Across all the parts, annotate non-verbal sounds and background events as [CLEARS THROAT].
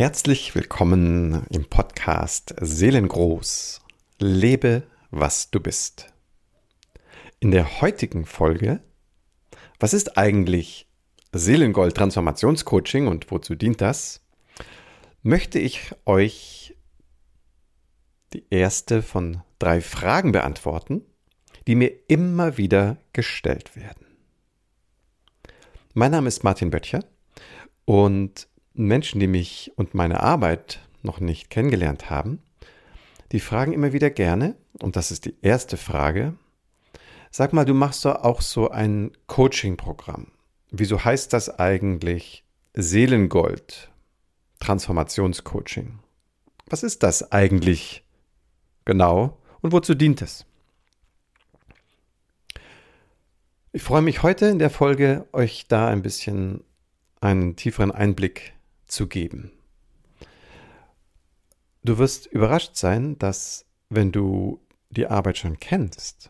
Herzlich willkommen im Podcast Seelengroß. Lebe, was du bist. In der heutigen Folge, was ist eigentlich Seelengold Transformationscoaching und wozu dient das? Möchte ich euch die erste von drei Fragen beantworten, die mir immer wieder gestellt werden. Mein Name ist Martin Böttcher und Menschen, die mich und meine Arbeit noch nicht kennengelernt haben, die fragen immer wieder gerne, und das ist die erste Frage, sag mal, du machst doch auch so ein Coaching-Programm. Wieso heißt das eigentlich Seelengold, Transformationscoaching? Was ist das eigentlich genau und wozu dient es? Ich freue mich heute in der Folge, euch da ein bisschen einen tieferen Einblick zu geben. Du wirst überrascht sein, dass wenn du die Arbeit schon kennst,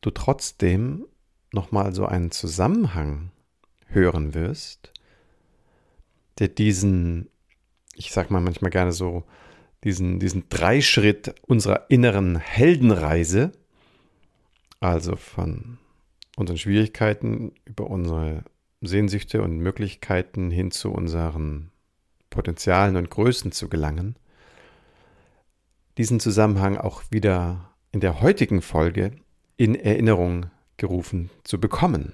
du trotzdem nochmal so einen Zusammenhang hören wirst, der diesen, ich sag mal manchmal gerne so, diesen, diesen Dreischritt unserer inneren Heldenreise, also von unseren Schwierigkeiten über unsere Sehnsüchte und Möglichkeiten hin zu unseren Potenzialen und Größen zu gelangen, diesen Zusammenhang auch wieder in der heutigen Folge in Erinnerung gerufen zu bekommen.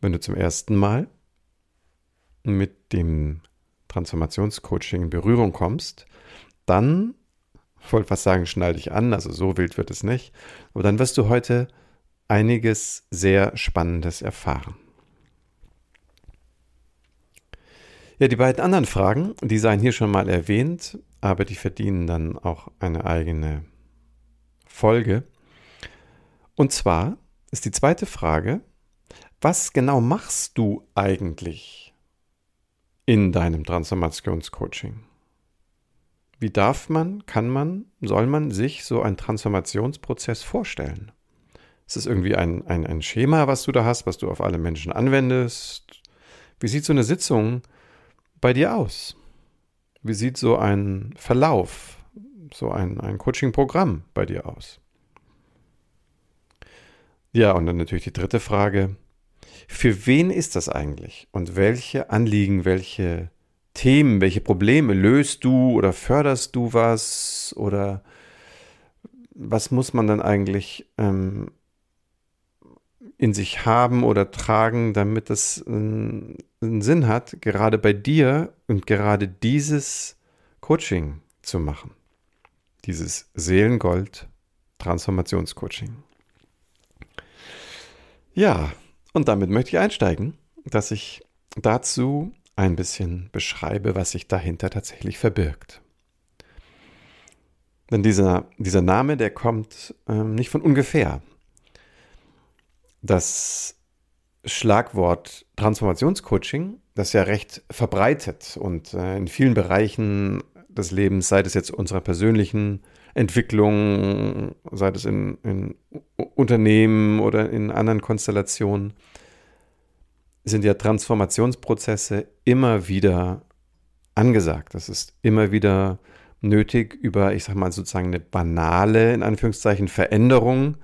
Wenn du zum ersten Mal mit dem Transformationscoaching in Berührung kommst, dann, ich wollte fast sagen, schnall dich an, also so wild wird es nicht, aber dann wirst du heute einiges sehr Spannendes erfahren. Ja, die beiden anderen Fragen, die seien hier schon mal erwähnt, aber die verdienen dann auch eine eigene Folge. Und zwar ist die zweite Frage, was genau machst du eigentlich in deinem Transformationscoaching? Wie darf man, kann man, soll man sich so einen Transformationsprozess vorstellen? Ist das irgendwie ein, ein, ein Schema, was du da hast, was du auf alle Menschen anwendest? Wie sieht so eine Sitzung bei dir aus? Wie sieht so ein Verlauf, so ein, ein Coaching-Programm bei dir aus? Ja, und dann natürlich die dritte Frage. Für wen ist das eigentlich? Und welche Anliegen, welche Themen, welche Probleme löst du oder förderst du was? Oder was muss man dann eigentlich ähm, in sich haben oder tragen, damit es einen, einen Sinn hat, gerade bei dir und gerade dieses Coaching zu machen. Dieses Seelengold Transformationscoaching. Ja, und damit möchte ich einsteigen, dass ich dazu ein bisschen beschreibe, was sich dahinter tatsächlich verbirgt. Denn dieser, dieser Name, der kommt ähm, nicht von ungefähr das Schlagwort Transformationscoaching, das ja recht verbreitet und äh, in vielen Bereichen des Lebens, sei es jetzt unserer persönlichen Entwicklung, sei es in, in Unternehmen oder in anderen Konstellationen, sind ja Transformationsprozesse immer wieder angesagt. Das ist immer wieder nötig, über, ich sag mal, sozusagen eine banale, in Anführungszeichen, Veränderung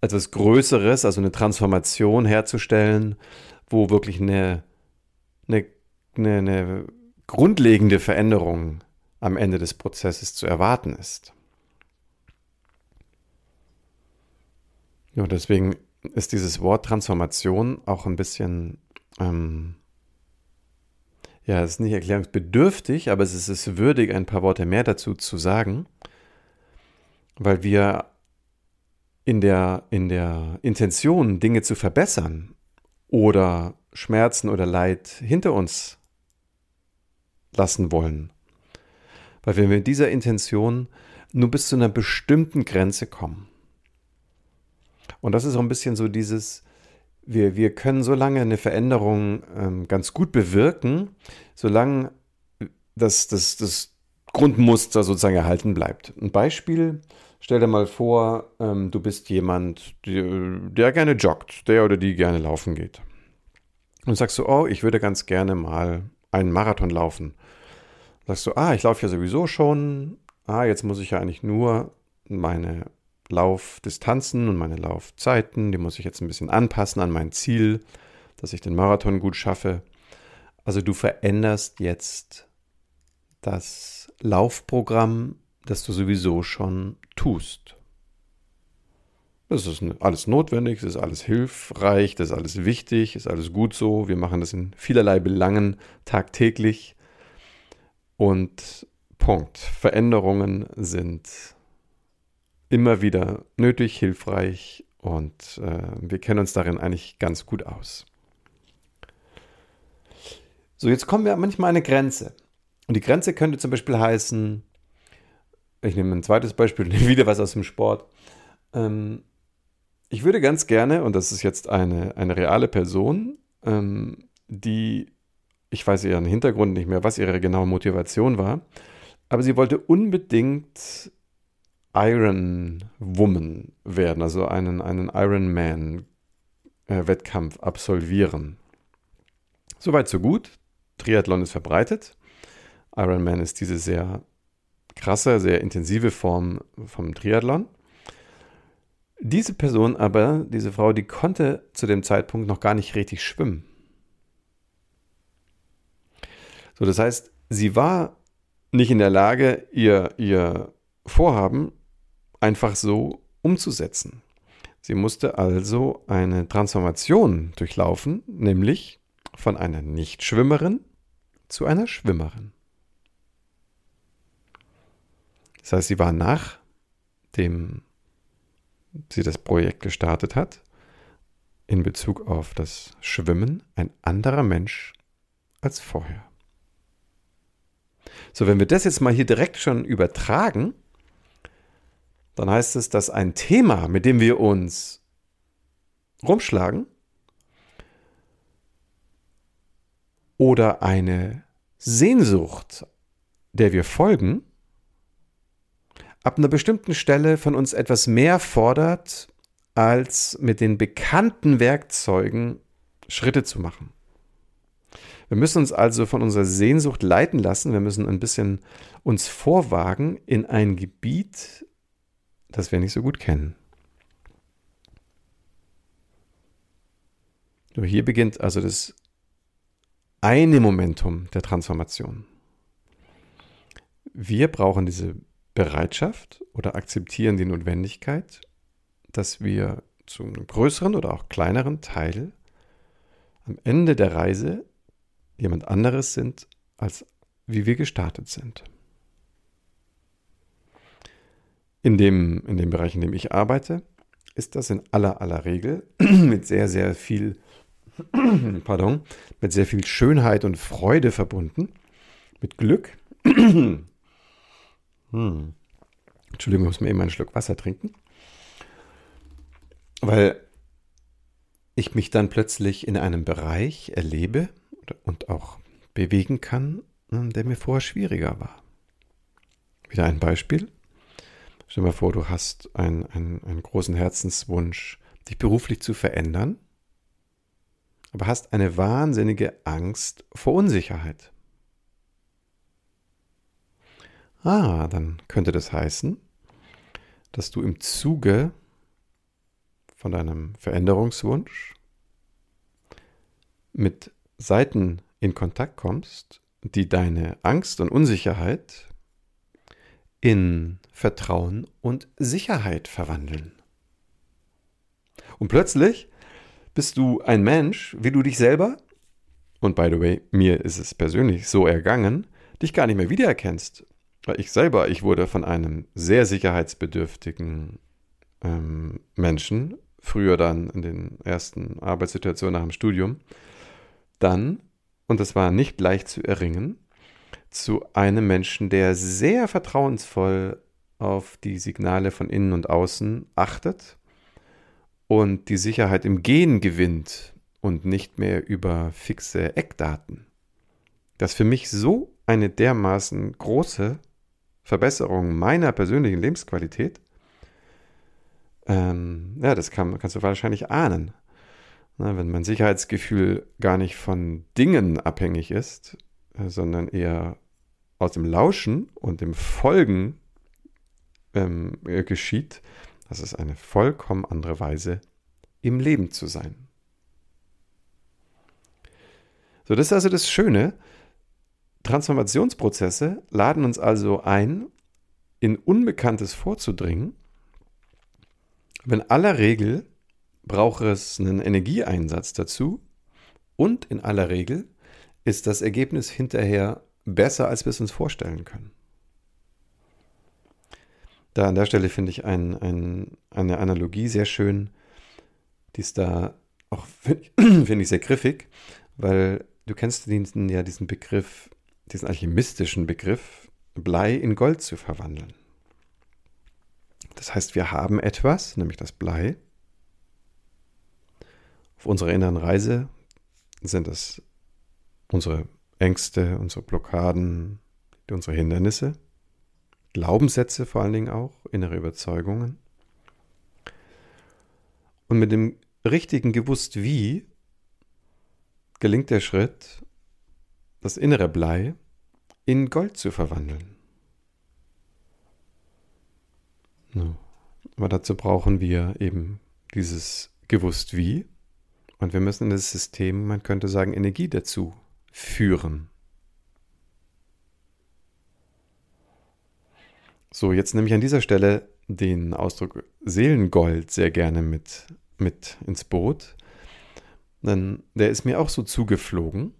etwas Größeres, also eine Transformation herzustellen, wo wirklich eine, eine, eine, eine grundlegende Veränderung am Ende des Prozesses zu erwarten ist. Ja, deswegen ist dieses Wort Transformation auch ein bisschen, ähm, ja, es ist nicht erklärungsbedürftig, aber es ist würdig, ein paar Worte mehr dazu zu sagen, weil wir in der, in der Intention, Dinge zu verbessern oder Schmerzen oder Leid hinter uns lassen wollen. Weil wenn wir mit dieser Intention nur bis zu einer bestimmten Grenze kommen. Und das ist auch ein bisschen so dieses, wir, wir können so lange eine Veränderung ähm, ganz gut bewirken, solange das, das, das Grundmuster sozusagen erhalten bleibt. Ein Beispiel Stell dir mal vor, ähm, du bist jemand, der, gerne joggt, der oder die gerne laufen geht. Und sagst du, oh, ich würde ganz gerne mal einen Marathon laufen. Sagst du, ah, ich laufe ja sowieso schon. Ah, jetzt muss ich ja eigentlich nur meine Laufdistanzen und meine Laufzeiten, die muss ich jetzt ein bisschen anpassen an mein Ziel, dass ich den Marathon gut schaffe. Also du veränderst jetzt das Laufprogramm, das du sowieso schon tust. Das ist alles notwendig, das ist alles hilfreich, das ist alles wichtig, ist alles gut so. Wir machen das in vielerlei Belangen tagtäglich. Und Punkt. Veränderungen sind immer wieder nötig, hilfreich und äh, wir kennen uns darin eigentlich ganz gut aus. So, jetzt kommen wir manchmal an eine Grenze. Und die Grenze könnte zum Beispiel heißen, ich nehme ein zweites Beispiel, nehme [LAUGHS] wieder was aus dem Sport. Ähm, ich würde ganz gerne, und das ist jetzt eine, eine reale Person, ähm, die, ich weiß ihren Hintergrund nicht mehr, was ihre genaue Motivation war, aber sie wollte unbedingt Iron Woman werden, also einen, einen Ironman-Wettkampf äh, absolvieren. Soweit, so gut. Triathlon ist verbreitet. Ironman ist diese sehr krasse, sehr intensive Form vom Triathlon. Diese Person aber, diese Frau, die konnte zu dem Zeitpunkt noch gar nicht richtig schwimmen. So, das heißt, sie war nicht in der Lage, ihr, ihr Vorhaben einfach so umzusetzen. Sie musste also eine Transformation durchlaufen, nämlich von einer Nichtschwimmerin zu einer Schwimmerin. Das heißt, sie war nachdem sie das Projekt gestartet hat, in Bezug auf das Schwimmen ein anderer Mensch als vorher. So, wenn wir das jetzt mal hier direkt schon übertragen, dann heißt es, dass ein Thema, mit dem wir uns rumschlagen, oder eine Sehnsucht, der wir folgen, ab einer bestimmten Stelle von uns etwas mehr fordert, als mit den bekannten Werkzeugen Schritte zu machen. Wir müssen uns also von unserer Sehnsucht leiten lassen. Wir müssen ein bisschen uns vorwagen in ein Gebiet, das wir nicht so gut kennen. Nur hier beginnt also das eine Momentum der Transformation. Wir brauchen diese Bereitschaft oder akzeptieren die Notwendigkeit, dass wir zu einem größeren oder auch kleineren Teil am Ende der Reise jemand anderes sind, als wie wir gestartet sind. In dem, in dem Bereich, in dem ich arbeite, ist das in aller aller Regel [CLEARS THROAT] mit sehr, sehr viel, [CLEARS THROAT] pardon, mit sehr viel Schönheit und Freude verbunden, mit Glück. Hm. Entschuldigung, ich muss mir eben einen Schluck Wasser trinken. Weil ich mich dann plötzlich in einem Bereich erlebe und auch bewegen kann, der mir vorher schwieriger war. Wieder ein Beispiel. Stell dir mal vor, du hast einen, einen, einen großen Herzenswunsch, dich beruflich zu verändern, aber hast eine wahnsinnige Angst vor Unsicherheit. Ah, dann könnte das heißen, dass du im Zuge von deinem Veränderungswunsch mit Seiten in Kontakt kommst, die deine Angst und Unsicherheit in Vertrauen und Sicherheit verwandeln. Und plötzlich bist du ein Mensch, wie du dich selber, und by the way, mir ist es persönlich so ergangen, dich gar nicht mehr wiedererkennst. Ich selber, ich wurde von einem sehr sicherheitsbedürftigen ähm, Menschen, früher dann in den ersten Arbeitssituationen nach dem Studium, dann, und das war nicht leicht zu erringen, zu einem Menschen, der sehr vertrauensvoll auf die Signale von innen und außen achtet und die Sicherheit im Gehen gewinnt und nicht mehr über fixe Eckdaten. Das für mich so eine dermaßen große Verbesserung meiner persönlichen Lebensqualität, ähm, ja, das kann, kannst du wahrscheinlich ahnen. Na, wenn mein Sicherheitsgefühl gar nicht von Dingen abhängig ist, äh, sondern eher aus dem Lauschen und dem Folgen ähm, äh, geschieht, das ist eine vollkommen andere Weise, im Leben zu sein. So, das ist also das Schöne. Transformationsprozesse laden uns also ein, in Unbekanntes vorzudringen. In aller Regel braucht es einen Energieeinsatz dazu und in aller Regel ist das Ergebnis hinterher besser, als wir es uns vorstellen können. Da an der Stelle finde ich ein, ein, eine Analogie sehr schön, die ist da auch, [LAUGHS] finde ich, find ich, sehr griffig, weil du kennst diesen, ja diesen Begriff, diesen alchemistischen Begriff, Blei in Gold zu verwandeln. Das heißt, wir haben etwas, nämlich das Blei. Auf unserer inneren Reise sind es unsere Ängste, unsere Blockaden, unsere Hindernisse, Glaubenssätze vor allen Dingen auch, innere Überzeugungen. Und mit dem richtigen Gewusst wie gelingt der Schritt, das innere Blei in Gold zu verwandeln. Aber dazu brauchen wir eben dieses Gewusst wie und wir müssen in das System, man könnte sagen, Energie dazu führen. So, jetzt nehme ich an dieser Stelle den Ausdruck Seelengold sehr gerne mit, mit ins Boot. Denn der ist mir auch so zugeflogen.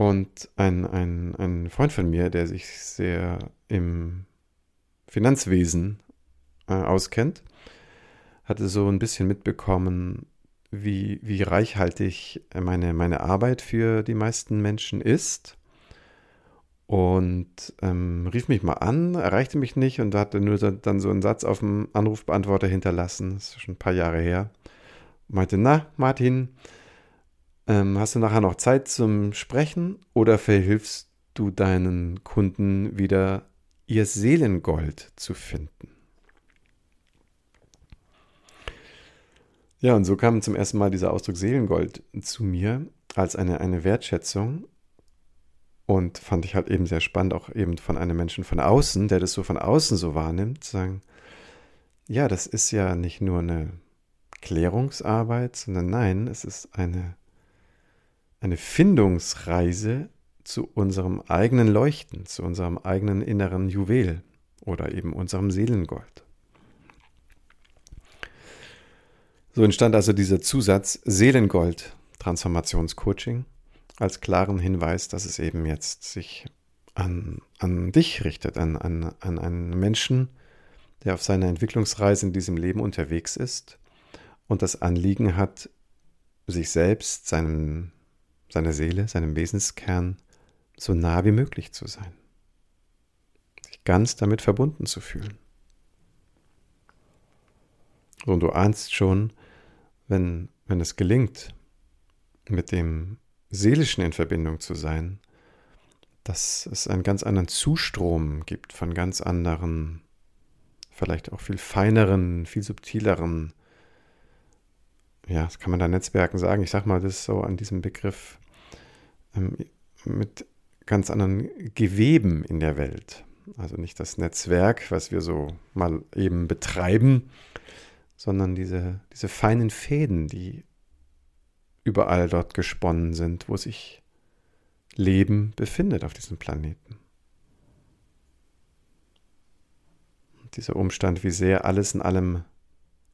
Und ein, ein, ein Freund von mir, der sich sehr im Finanzwesen äh, auskennt, hatte so ein bisschen mitbekommen, wie, wie reichhaltig meine, meine Arbeit für die meisten Menschen ist. Und ähm, rief mich mal an, erreichte mich nicht und hatte nur dann so einen Satz auf dem Anrufbeantworter hinterlassen. Das ist schon ein paar Jahre her. Meinte, na, Martin, ähm, hast du nachher noch Zeit zum Sprechen oder verhilfst du deinen Kunden wieder ihr Seelengold zu finden? Ja, und so kam zum ersten Mal dieser Ausdruck Seelengold zu mir als eine, eine Wertschätzung und fand ich halt eben sehr spannend, auch eben von einem Menschen von außen, der das so von außen so wahrnimmt, zu sagen, ja, das ist ja nicht nur eine Klärungsarbeit, sondern nein, es ist eine, eine Findungsreise zu unserem eigenen Leuchten, zu unserem eigenen inneren Juwel oder eben unserem Seelengold. So entstand also dieser Zusatz Seelengold Transformationscoaching als klaren Hinweis, dass es eben jetzt sich an, an dich richtet, an, an, an einen Menschen, der auf seiner Entwicklungsreise in diesem Leben unterwegs ist und das Anliegen hat, sich selbst, seinem, seiner Seele, seinem Wesenskern so nah wie möglich zu sein. Sich ganz damit verbunden zu fühlen. Und du ahnst schon, wenn, wenn es gelingt, mit dem Seelischen in Verbindung zu sein, dass es einen ganz anderen Zustrom gibt von ganz anderen, vielleicht auch viel feineren, viel subtileren, ja, das kann man da Netzwerken sagen. Ich sag mal, das ist so an diesem Begriff mit ganz anderen Geweben in der Welt. Also nicht das Netzwerk, was wir so mal eben betreiben, sondern diese, diese feinen Fäden, die überall dort gesponnen sind, wo sich Leben befindet auf diesem Planeten. Und dieser Umstand, wie sehr alles in allem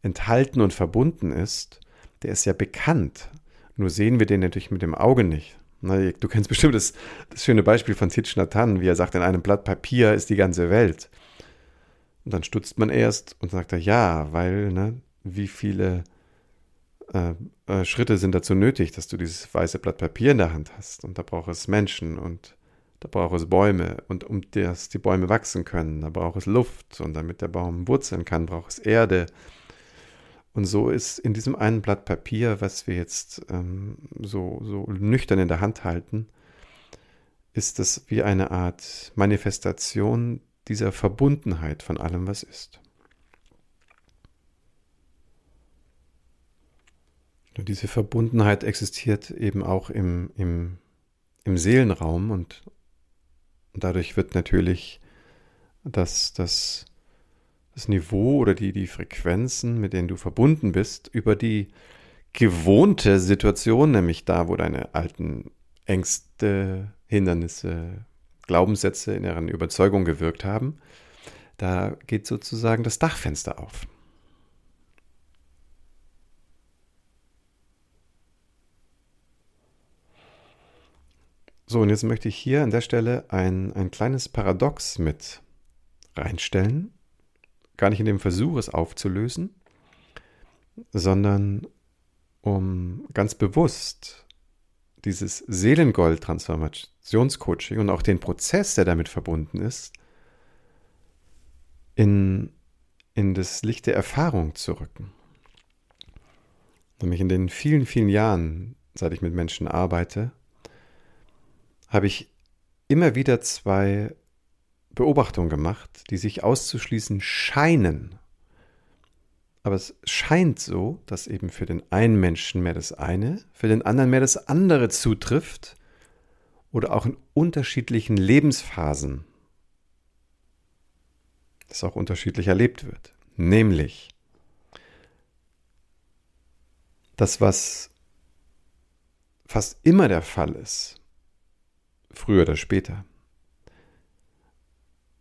enthalten und verbunden ist, der ist ja bekannt. Nur sehen wir den natürlich mit dem Auge nicht. Du kennst bestimmt das, das schöne Beispiel von Thich Nhat Hanh, wie er sagt, in einem Blatt Papier ist die ganze Welt. Und dann stutzt man erst und sagt er, ja, weil, ne, wie viele äh, äh, Schritte sind dazu nötig, dass du dieses weiße Blatt Papier in der Hand hast. Und da braucht es Menschen und da braucht es Bäume. Und um das die Bäume wachsen können, da braucht es Luft. Und damit der Baum wurzeln kann, braucht es Erde. Und so ist in diesem einen Blatt Papier, was wir jetzt ähm, so, so nüchtern in der Hand halten, ist es wie eine Art Manifestation dieser Verbundenheit von allem, was ist. Nur diese Verbundenheit existiert eben auch im, im im Seelenraum und dadurch wird natürlich das, das, das Niveau oder die, die Frequenzen, mit denen du verbunden bist, über die gewohnte Situation, nämlich da, wo deine alten Ängste, Hindernisse, Glaubenssätze, in inneren Überzeugung gewirkt haben, da geht sozusagen das Dachfenster auf. So, und jetzt möchte ich hier an der Stelle ein, ein kleines Paradox mit reinstellen. Gar nicht in dem Versuch, es aufzulösen, sondern um ganz bewusst dieses Seelengold-Transformationscoaching und auch den Prozess, der damit verbunden ist, in, in das Licht der Erfahrung zu rücken. Nämlich in den vielen, vielen Jahren, seit ich mit Menschen arbeite, habe ich immer wieder zwei Beobachtungen gemacht, die sich auszuschließen scheinen aber es scheint so, dass eben für den einen Menschen mehr das eine, für den anderen mehr das andere zutrifft oder auch in unterschiedlichen Lebensphasen das auch unterschiedlich erlebt wird. Nämlich, das, was fast immer der Fall ist, früher oder später.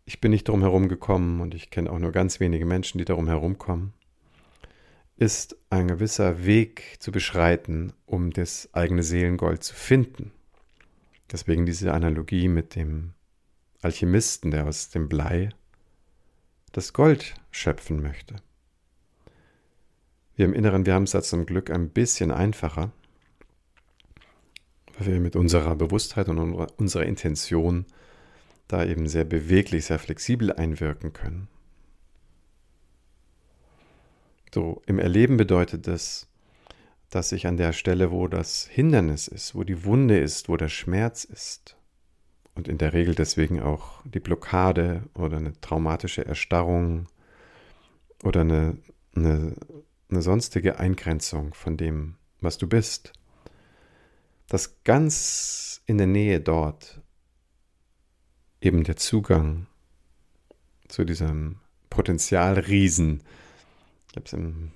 Ich bin nicht drum herum gekommen und ich kenne auch nur ganz wenige Menschen, die darum herumkommen ist ein gewisser Weg zu beschreiten, um das eigene Seelengold zu finden. Deswegen diese Analogie mit dem Alchemisten, der aus dem Blei das Gold schöpfen möchte. Wir im Inneren, wir haben es da zum Glück ein bisschen einfacher, weil wir mit unserer Bewusstheit und unserer Intention da eben sehr beweglich, sehr flexibel einwirken können. So, im Erleben bedeutet das, dass ich an der Stelle, wo das Hindernis ist, wo die Wunde ist, wo der Schmerz ist, und in der Regel deswegen auch die Blockade oder eine traumatische Erstarrung oder eine, eine, eine sonstige Eingrenzung von dem, was du bist, dass ganz in der Nähe dort eben der Zugang zu diesem Potenzialriesen ich es im,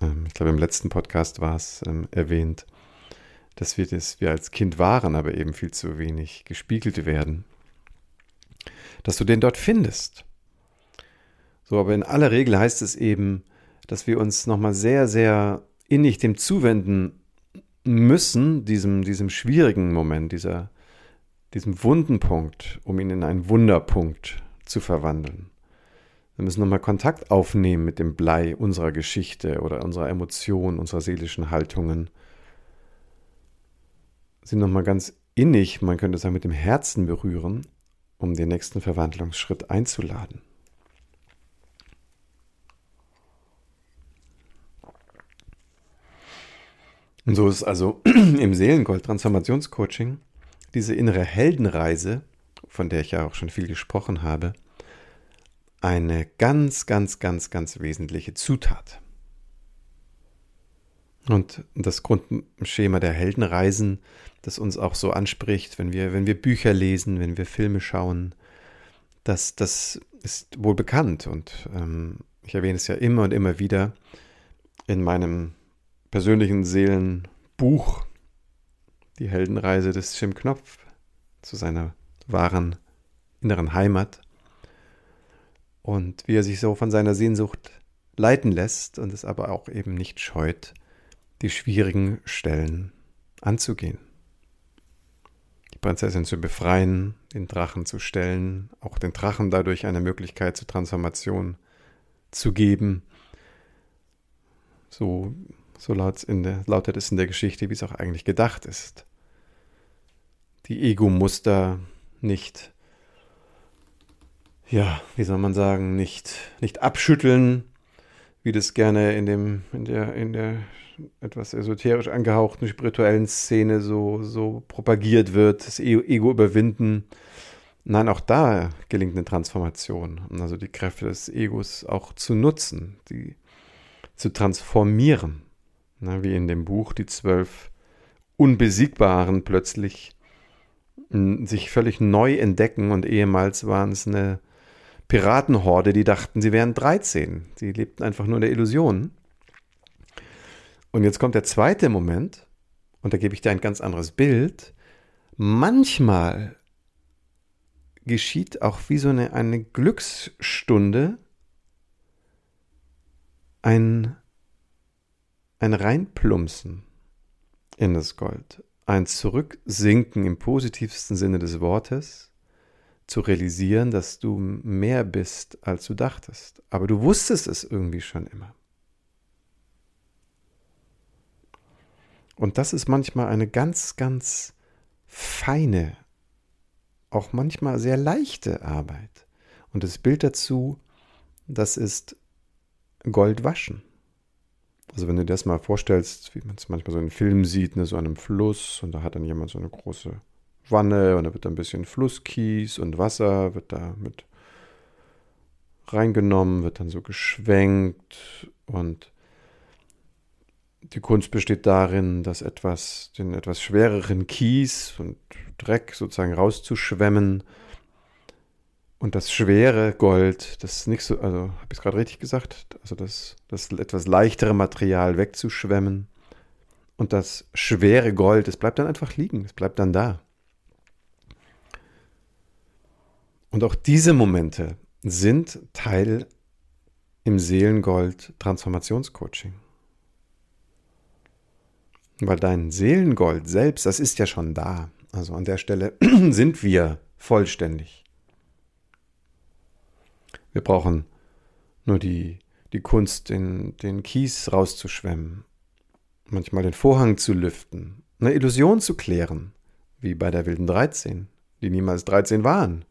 ähm, ich glaube im letzten Podcast war es ähm, erwähnt, dass wir das wir als Kind waren, aber eben viel zu wenig gespiegelt werden. Dass du den dort findest. So, aber in aller Regel heißt es eben, dass wir uns nochmal sehr, sehr innig dem zuwenden müssen, diesem, diesem schwierigen Moment, dieser, diesem Wundenpunkt, um ihn in einen Wunderpunkt zu verwandeln. Wir müssen nochmal Kontakt aufnehmen mit dem Blei unserer Geschichte oder unserer Emotionen, unserer seelischen Haltungen. Sie nochmal ganz innig, man könnte sagen, mit dem Herzen berühren, um den nächsten Verwandlungsschritt einzuladen. Und so ist also [CLEARS THROAT] im Seelengold-Transformationscoaching diese innere Heldenreise, von der ich ja auch schon viel gesprochen habe, eine ganz, ganz, ganz, ganz wesentliche Zutat. Und das Grundschema der Heldenreisen, das uns auch so anspricht, wenn wir, wenn wir Bücher lesen, wenn wir Filme schauen, das, das ist wohl bekannt. Und ähm, ich erwähne es ja immer und immer wieder in meinem persönlichen Seelenbuch, die Heldenreise des Jim Knopf zu seiner wahren inneren Heimat und wie er sich so von seiner Sehnsucht leiten lässt und es aber auch eben nicht scheut, die schwierigen Stellen anzugehen. Die Prinzessin zu befreien, den Drachen zu stellen, auch den Drachen dadurch eine Möglichkeit zur Transformation zu geben. So, so lautet es in der Geschichte, wie es auch eigentlich gedacht ist. Die Ego-Muster nicht ja, wie soll man sagen, nicht, nicht abschütteln, wie das gerne in dem, in der, in der etwas esoterisch angehauchten spirituellen Szene so, so propagiert wird, das e-, Ego überwinden. Nein, auch da gelingt eine Transformation. Also die Kräfte des Egos auch zu nutzen, die zu transformieren. Wie in dem Buch die zwölf Unbesiegbaren plötzlich sich völlig neu entdecken und ehemals waren es eine Piratenhorde, die dachten, sie wären 13. Sie lebten einfach nur in der Illusion. Und jetzt kommt der zweite Moment, und da gebe ich dir ein ganz anderes Bild. Manchmal geschieht auch wie so eine, eine Glücksstunde ein, ein Reinplumpsen in das Gold, ein Zurücksinken im positivsten Sinne des Wortes, zu realisieren, dass du mehr bist, als du dachtest. Aber du wusstest es irgendwie schon immer. Und das ist manchmal eine ganz, ganz feine, auch manchmal sehr leichte Arbeit. Und das Bild dazu, das ist Gold waschen. Also wenn du dir das mal vorstellst, wie man es manchmal so in Filmen sieht, ne, so an einem Fluss und da hat dann jemand so eine große Wanne und da wird dann ein bisschen Flusskies und Wasser wird da mit reingenommen, wird dann so geschwenkt und die Kunst besteht darin, das etwas, den etwas schwereren Kies und Dreck sozusagen rauszuschwemmen und das schwere Gold, das nicht so, also habe ich es gerade richtig gesagt, also das, das etwas leichtere Material wegzuschwemmen und das schwere Gold, es bleibt dann einfach liegen, es bleibt dann da. Und auch diese Momente sind Teil im Seelengold Transformationscoaching. Weil dein Seelengold selbst, das ist ja schon da. Also an der Stelle [CLEARS THROAT] sind wir vollständig. Wir brauchen nur die, die Kunst, den, den Kies rauszuschwemmen, manchmal den Vorhang zu lüften, eine Illusion zu klären, wie bei der wilden 13, die niemals 13 waren.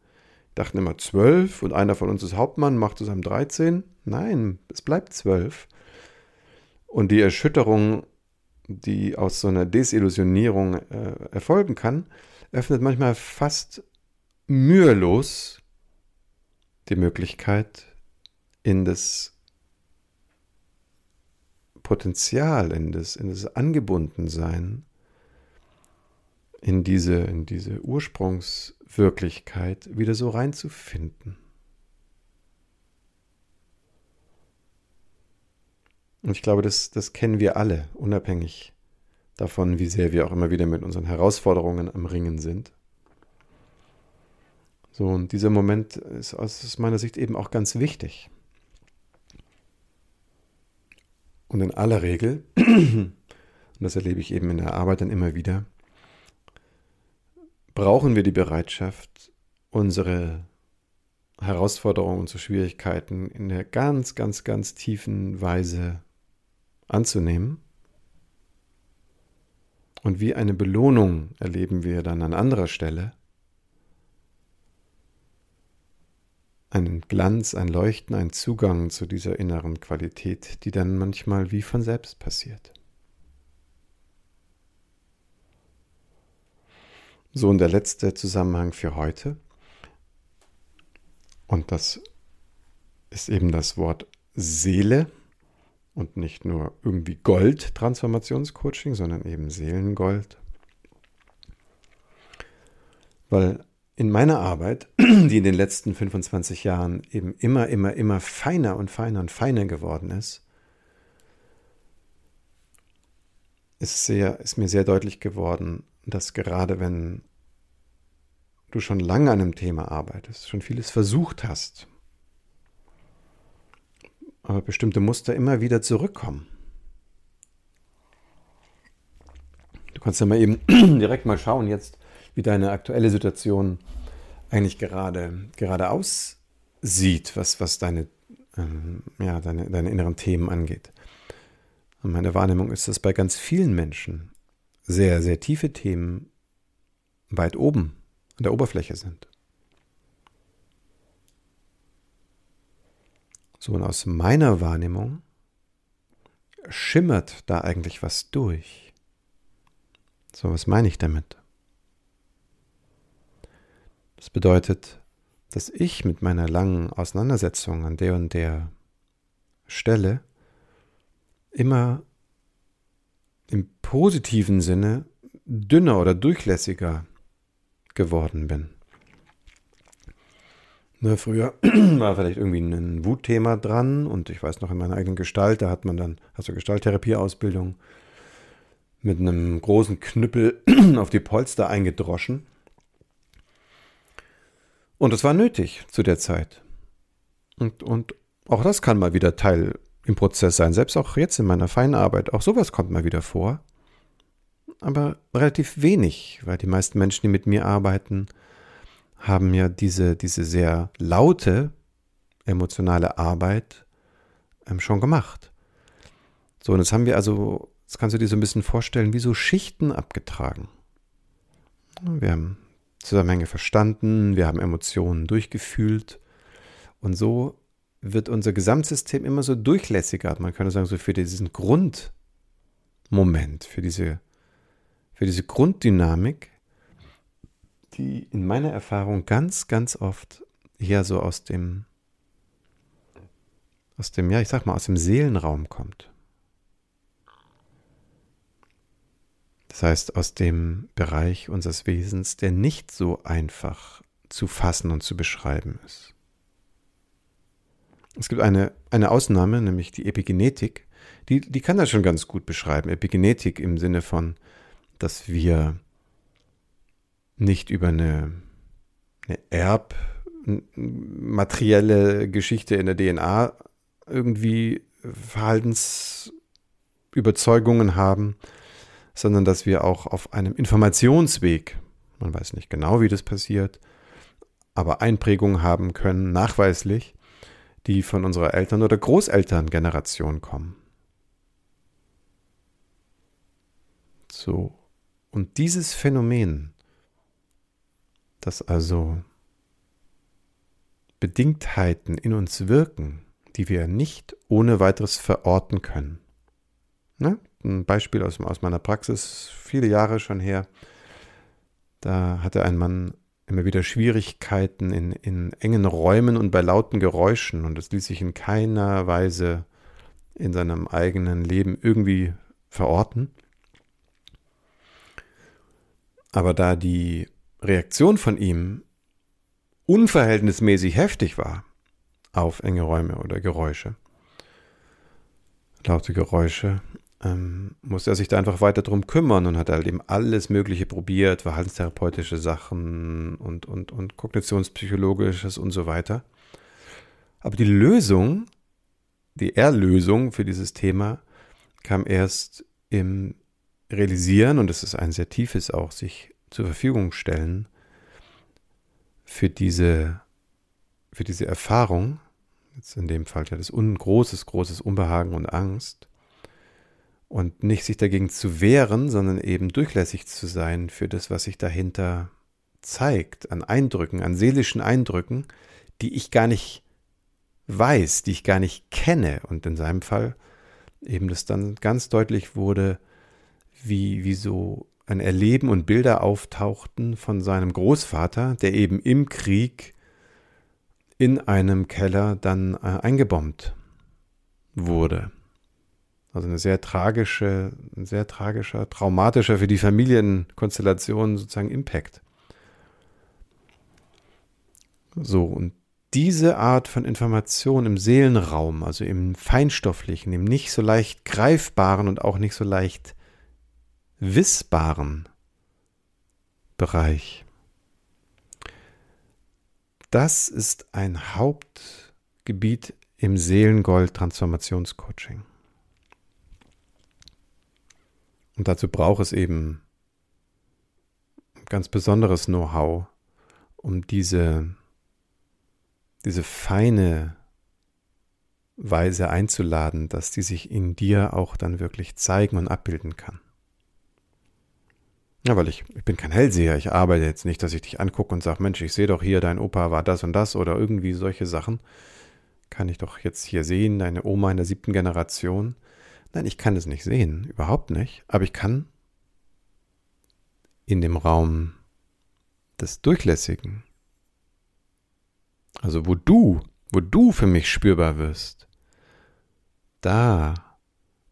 Dachten immer 12 und einer von uns ist Hauptmann, macht zusammen 13. Nein, es bleibt 12. Und die Erschütterung die aus so einer Desillusionierung äh, erfolgen kann, öffnet manchmal fast mühelos die Möglichkeit, in das Potenzial, in das, in das Angebundensein, in diese, in diese Ursprungswirklichkeit wieder so reinzufinden. Und ich glaube, das, das kennen wir alle, unabhängig davon, wie sehr wir auch immer wieder mit unseren Herausforderungen am Ringen sind. So, und dieser Moment ist aus meiner Sicht eben auch ganz wichtig. Und in aller Regel, [CLEARS THROAT] und das erlebe ich eben in der Arbeit dann immer wieder, brauchen wir die Bereitschaft, unsere Herausforderungen, unsere Schwierigkeiten in der ganz, ganz, ganz tiefen Weise anzunehmen. Und wie eine Belohnung erleben wir dann an anderer Stelle einen Glanz, ein Leuchten, ein Zugang zu dieser inneren Qualität, die dann manchmal wie von selbst passiert. So und der letzte Zusammenhang für heute. Und das ist eben das Wort Seele und nicht nur irgendwie Gold Transformationscoaching, sondern eben Seelengold. Weil in meiner Arbeit, [CLEARS THROAT] die in den letzten 25 Jahren eben immer, immer, immer feiner und feiner und feiner geworden ist, ist, sehr, ist mir sehr deutlich geworden, dass gerade wenn du schon lange an einem Thema arbeitest, schon vieles versucht hast, aber bestimmte Muster immer wieder zurückkommen. Du kannst ja mal eben [CLEARS THROAT] direkt mal schauen jetzt, wie deine aktuelle Situation eigentlich gerade, gerade aussieht, was, was deine, ähm, ja, deine, deine inneren Themen angeht. Und meine Wahrnehmung ist, dass bei ganz vielen Menschen sehr, sehr tiefe Themen weit oben an der Oberfläche sind. So, und aus meiner Wahrnehmung schimmert da eigentlich was durch. So, was meine ich damit? Das bedeutet, dass ich mit meiner langen Auseinandersetzung an der und der Stelle immer im positiven Sinne dünner oder durchlässiger geworden bin. Ne, früher [CLEARS THROAT] war vielleicht irgendwie ein Wutthema dran und ich weiß noch in meiner eigenen Gestalt, da hat man dann, also Gestalttherapieausbildung, mit einem großen Knüppel [CLEARS THROAT] auf die Polster eingedroschen. Und es war nötig zu der Zeit. Und, und auch das kann mal wieder Teil im Prozess sein, selbst auch jetzt in meiner Feinarbeit. Auch sowas kommt mal wieder vor. Aber relativ wenig, weil die meisten Menschen, die mit mir arbeiten, haben ja diese, diese sehr laute emotionale Arbeit ähm, schon gemacht. So, und jetzt haben wir also, jetzt kannst du dir so ein bisschen vorstellen, wie so Schichten abgetragen. Wir haben Zusammenhänge verstanden, wir haben Emotionen durchgefühlt und so wird unser Gesamtsystem immer so durchlässiger. Man könnte sagen, so für diesen Grundmoment, für diese, für diese Grunddynamik, die in meiner Erfahrung ganz, ganz oft hier so aus dem, aus dem, ja, ich sag mal, aus dem Seelenraum kommt. Das heißt, aus dem Bereich unseres Wesens, der nicht so einfach zu fassen und zu beschreiben ist. Es gibt eine, eine Ausnahme, nämlich die Epigenetik. Die, die kann das schon ganz gut beschreiben. Epigenetik im Sinne von, dass wir nicht über eine, eine erbmaterielle Geschichte in der DNA irgendwie Verhaltensüberzeugungen haben, sondern dass wir auch auf einem Informationsweg, man weiß nicht genau, wie das passiert, aber Einprägungen haben können, nachweislich, die von unserer Eltern- oder Großelterngeneration kommen. So. Und dieses Phänomen, dass also Bedingtheiten in uns wirken, die wir nicht ohne weiteres verorten können. Ne? Ein Beispiel aus, aus meiner Praxis, viele Jahre schon her. Da hatte ein Mann immer wieder Schwierigkeiten in, in engen Räumen und bei lauten Geräuschen und es ließ sich in keiner Weise in seinem eigenen Leben irgendwie verorten. Aber da die Reaktion von ihm unverhältnismäßig heftig war auf enge Räume oder Geräusche, laute Geräusche, ähm, musste er sich da einfach weiter drum kümmern und hat halt eben alles Mögliche probiert, verhaltenstherapeutische Sachen und, und, und kognitionspsychologisches und so weiter. Aber die Lösung, die Erlösung für dieses Thema kam erst im Realisieren, und das ist ein sehr tiefes auch, sich zur Verfügung stellen für diese, für diese Erfahrung, jetzt in dem Fall ja das un, großes, großes Unbehagen und Angst, und nicht sich dagegen zu wehren, sondern eben durchlässig zu sein für das, was sich dahinter zeigt, an Eindrücken, an seelischen Eindrücken, die ich gar nicht weiß, die ich gar nicht kenne. Und in seinem Fall eben das dann ganz deutlich wurde, wie, wie so ein Erleben und Bilder auftauchten von seinem Großvater, der eben im Krieg in einem Keller dann äh, eingebombt wurde. Also eine sehr tragische, ein sehr tragischer, traumatischer für die Familienkonstellation sozusagen Impact. So, und diese Art von Information im Seelenraum, also im feinstofflichen, im nicht so leicht greifbaren und auch nicht so leicht wissbaren Bereich, das ist ein Hauptgebiet im Seelengold-Transformationscoaching. Und dazu braucht es eben ganz besonderes Know-how, um diese, diese feine Weise einzuladen, dass die sich in dir auch dann wirklich zeigen und abbilden kann. Ja, weil ich, ich bin kein Hellseher, ich arbeite jetzt nicht, dass ich dich angucke und sage, Mensch, ich sehe doch hier, dein Opa war das und das oder irgendwie solche Sachen. Kann ich doch jetzt hier sehen, deine Oma in der siebten Generation. Nein, ich kann es nicht sehen, überhaupt nicht. Aber ich kann in dem Raum des Durchlässigen, also wo du, wo du für mich spürbar wirst, da,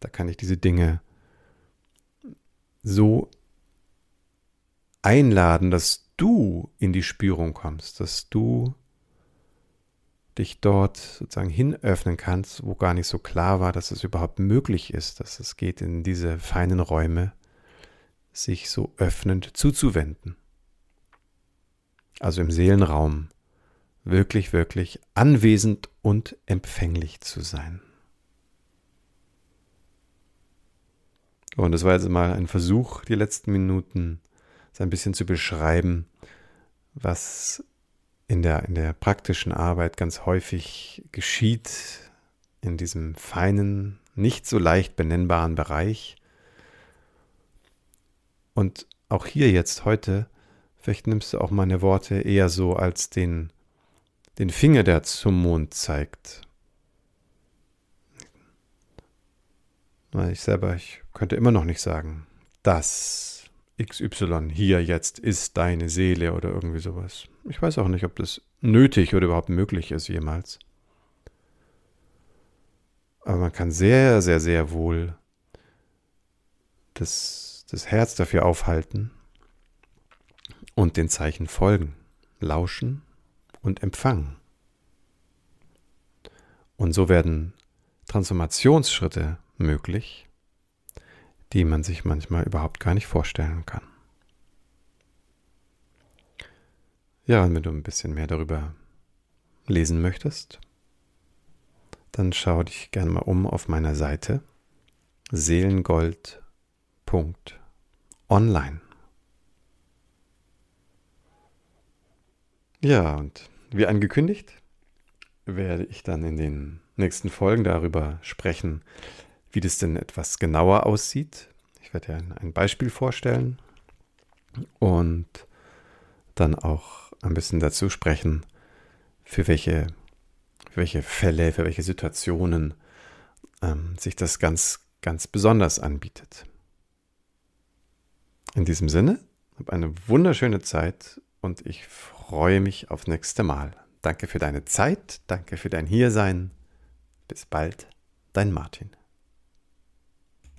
da kann ich diese Dinge so einladen, dass du in die Spürung kommst, dass du dich dort sozusagen hinöffnen kannst, wo gar nicht so klar war, dass es überhaupt möglich ist, dass es geht, in diese feinen Räume sich so öffnend zuzuwenden. Also im Seelenraum wirklich, wirklich anwesend und empfänglich zu sein. Und das war jetzt mal ein Versuch, die letzten Minuten so ein bisschen zu beschreiben, was in der, in der praktischen Arbeit ganz häufig geschieht, in diesem feinen, nicht so leicht benennbaren Bereich. Und auch hier jetzt heute, vielleicht nimmst du auch meine Worte eher so als den, den Finger, der zum Mond zeigt. Ich selber, ich könnte immer noch nicht sagen, das XY hier jetzt ist deine Seele oder irgendwie sowas. Ich weiß auch nicht, ob das nötig oder überhaupt möglich ist jemals. Aber man kann sehr, sehr, sehr wohl das, das Herz dafür aufhalten und den Zeichen folgen, lauschen und empfangen. Und so werden Transformationsschritte möglich, die man sich manchmal überhaupt gar nicht vorstellen kann. Ja, und wenn du ein bisschen mehr darüber lesen möchtest, dann schau dich gerne mal um auf meiner Seite seelengold.online. Ja, und wie angekündigt, werde ich dann in den nächsten Folgen darüber sprechen, wie das denn etwas genauer aussieht. Ich werde ja ein Beispiel vorstellen und dann auch ein bisschen dazu sprechen, für welche, für welche Fälle, für welche Situationen ähm, sich das ganz, ganz besonders anbietet. In diesem Sinne, hab eine wunderschöne Zeit und ich freue mich aufs nächste Mal. Danke für deine Zeit, danke für dein Hiersein. Bis bald, dein Martin.